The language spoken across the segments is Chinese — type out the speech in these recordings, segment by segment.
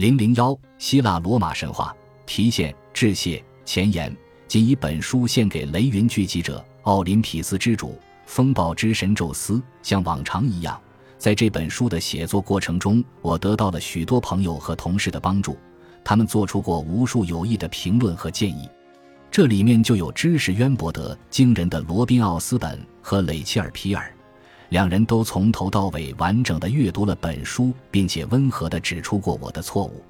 零零幺，希腊罗马神话提现致谢前言，仅以本书献给雷云聚集者奥林匹斯之主、风暴之神宙斯。像往常一样，在这本书的写作过程中，我得到了许多朋友和同事的帮助，他们做出过无数有益的评论和建议。这里面就有知识渊博得惊人的罗宾奥斯本和雷切尔皮尔。两人都从头到尾完整的阅读了本书，并且温和地指出过我的错误。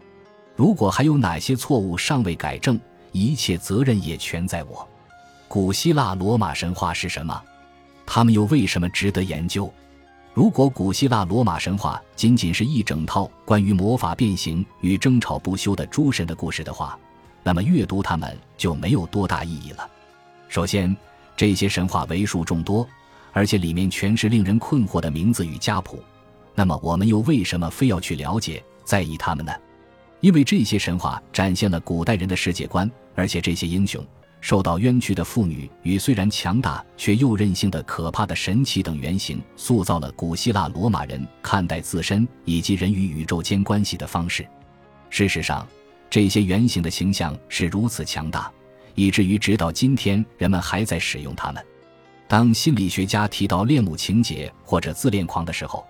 如果还有哪些错误尚未改正，一切责任也全在我。古希腊罗马神话是什么？他们又为什么值得研究？如果古希腊罗马神话仅仅是一整套关于魔法变形与争吵不休的诸神的故事的话，那么阅读它们就没有多大意义了。首先，这些神话为数众多。而且里面全是令人困惑的名字与家谱，那么我们又为什么非要去了解、在意他们呢？因为这些神话展现了古代人的世界观，而且这些英雄、受到冤屈的妇女与虽然强大却又任性的可怕的神奇等原型，塑造了古希腊罗马人看待自身以及人与宇宙间关系的方式。事实上，这些原型的形象是如此强大，以至于直到今天，人们还在使用它们。当心理学家提到恋母情节或者自恋狂的时候，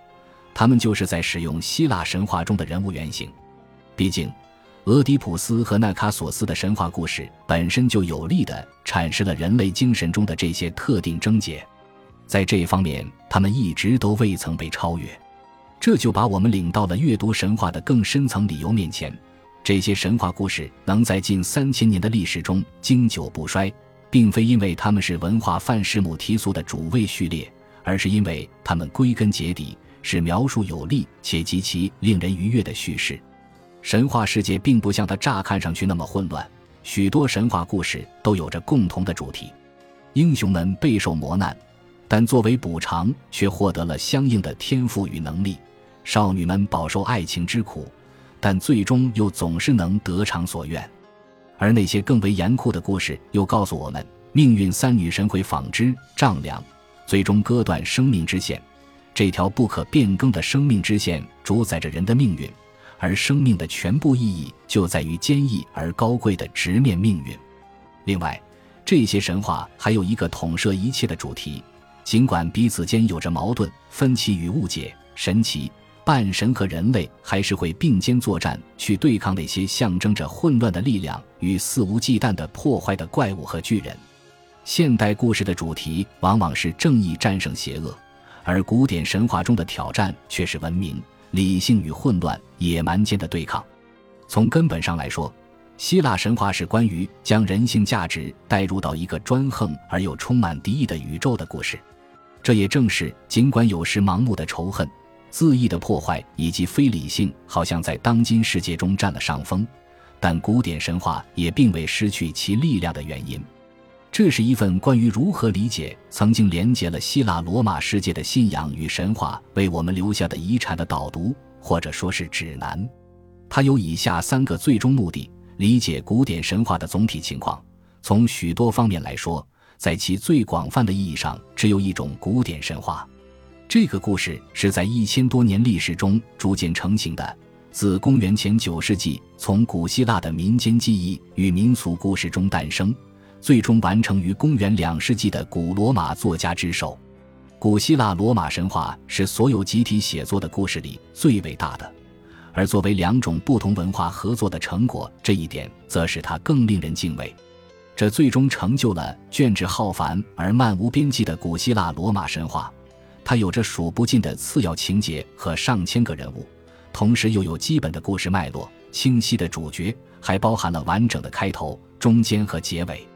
他们就是在使用希腊神话中的人物原型。毕竟，俄狄浦斯和纳卡索斯的神话故事本身就有力地阐释了人类精神中的这些特定症结，在这一方面，他们一直都未曾被超越。这就把我们领到了阅读神话的更深层理由面前：这些神话故事能在近三千年的历史中经久不衰。并非因为他们是文化范式母提素的主谓序列，而是因为他们归根结底是描述有力且极其令人愉悦的叙事。神话世界并不像它乍看上去那么混乱，许多神话故事都有着共同的主题：英雄们备受磨难，但作为补偿却获得了相应的天赋与能力；少女们饱受爱情之苦，但最终又总是能得偿所愿。而那些更为严酷的故事又告诉我们，命运三女神会纺织丈量，最终割断生命之线。这条不可变更的生命之线主宰着人的命运，而生命的全部意义就在于坚毅而高贵的直面命运。另外，这些神话还有一个统摄一切的主题，尽管彼此间有着矛盾、分歧与误解，神奇。半神和人类还是会并肩作战，去对抗那些象征着混乱的力量与肆无忌惮的破坏的怪物和巨人。现代故事的主题往往是正义战胜邪恶，而古典神话中的挑战却是文明、理性与混乱、野蛮间的对抗。从根本上来说，希腊神话是关于将人性价值带入到一个专横而又充满敌意的宇宙的故事。这也正是尽管有时盲目的仇恨。恣意的破坏以及非理性，好像在当今世界中占了上风，但古典神话也并未失去其力量的原因。这是一份关于如何理解曾经连接了希腊罗马世界的信仰与神话为我们留下的遗产的导读，或者说是指南。它有以下三个最终目的：理解古典神话的总体情况。从许多方面来说，在其最广泛的意义上，只有一种古典神话。这个故事是在一千多年历史中逐渐成型的，自公元前九世纪从古希腊的民间记忆与民俗故事中诞生，最终完成于公元两世纪的古罗马作家之手。古希腊罗马神话是所有集体写作的故事里最伟大的，而作为两种不同文化合作的成果，这一点则使它更令人敬畏。这最终成就了卷帙浩繁而漫无边际的古希腊罗马神话。它有着数不尽的次要情节和上千个人物，同时又有基本的故事脉络、清晰的主角，还包含了完整的开头、中间和结尾。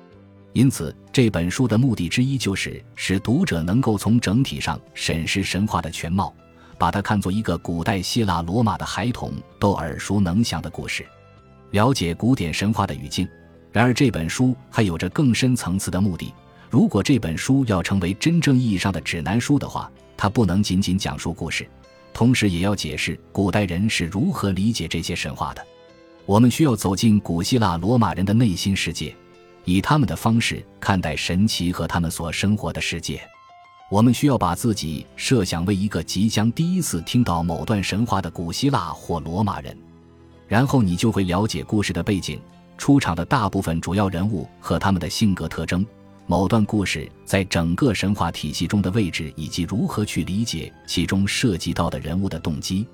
因此，这本书的目的之一就是使读者能够从整体上审视神话的全貌，把它看作一个古代希腊罗马的孩童都耳熟能详的故事，了解古典神话的语境。然而，这本书还有着更深层次的目的。如果这本书要成为真正意义上的指南书的话，它不能仅仅讲述故事，同时也要解释古代人是如何理解这些神话的。我们需要走进古希腊罗马人的内心世界，以他们的方式看待神奇和他们所生活的世界。我们需要把自己设想为一个即将第一次听到某段神话的古希腊或罗马人。然后你就会了解故事的背景、出场的大部分主要人物和他们的性格特征、某段故事在整个神话体系中的位置，以及如何去理解其中涉及到的人物的动机。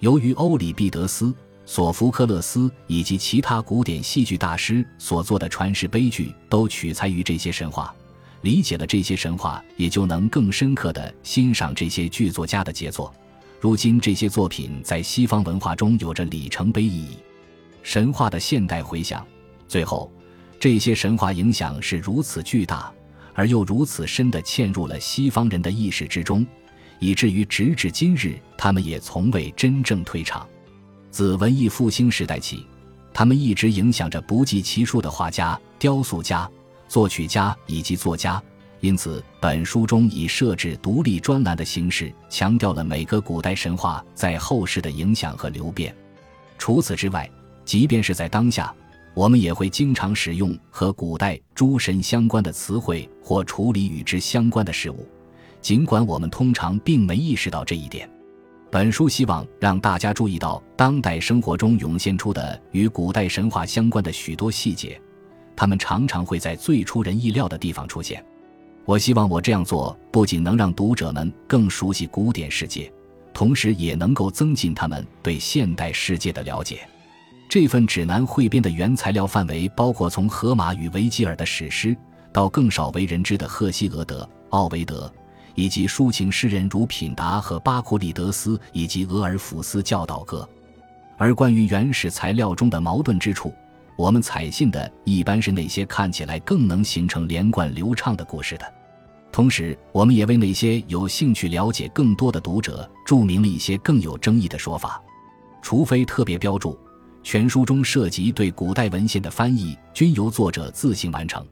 由于欧里庇得斯、索福克勒斯以及其他古典戏剧大师所做的传世悲剧都取材于这些神话，理解了这些神话，也就能更深刻地欣赏这些剧作家的杰作。如今，这些作品在西方文化中有着里程碑意义。神话的现代回响，最后，这些神话影响是如此巨大，而又如此深的嵌入了西方人的意识之中，以至于直至今日，他们也从未真正退场。自文艺复兴时代起，他们一直影响着不计其数的画家、雕塑家、作曲家以及作家。因此，本书中以设置独立专栏的形式，强调了每个古代神话在后世的影响和流变。除此之外，即便是在当下，我们也会经常使用和古代诸神相关的词汇或处理与之相关的事物，尽管我们通常并没意识到这一点。本书希望让大家注意到当代生活中涌现出的与古代神话相关的许多细节，它们常常会在最出人意料的地方出现。我希望我这样做不仅能让读者们更熟悉古典世界，同时也能够增进他们对现代世界的了解。这份指南汇编的原材料范围包括从荷马与维吉尔的史诗，到更少为人知的赫西俄德、奥维德，以及抒情诗人如品达和巴库利德斯以及俄尔甫斯教导歌。而关于原始材料中的矛盾之处，我们采信的一般是那些看起来更能形成连贯流畅的故事的。同时，我们也为那些有兴趣了解更多的读者注明了一些更有争议的说法。除非特别标注，全书中涉及对古代文献的翻译均由作者自行完成。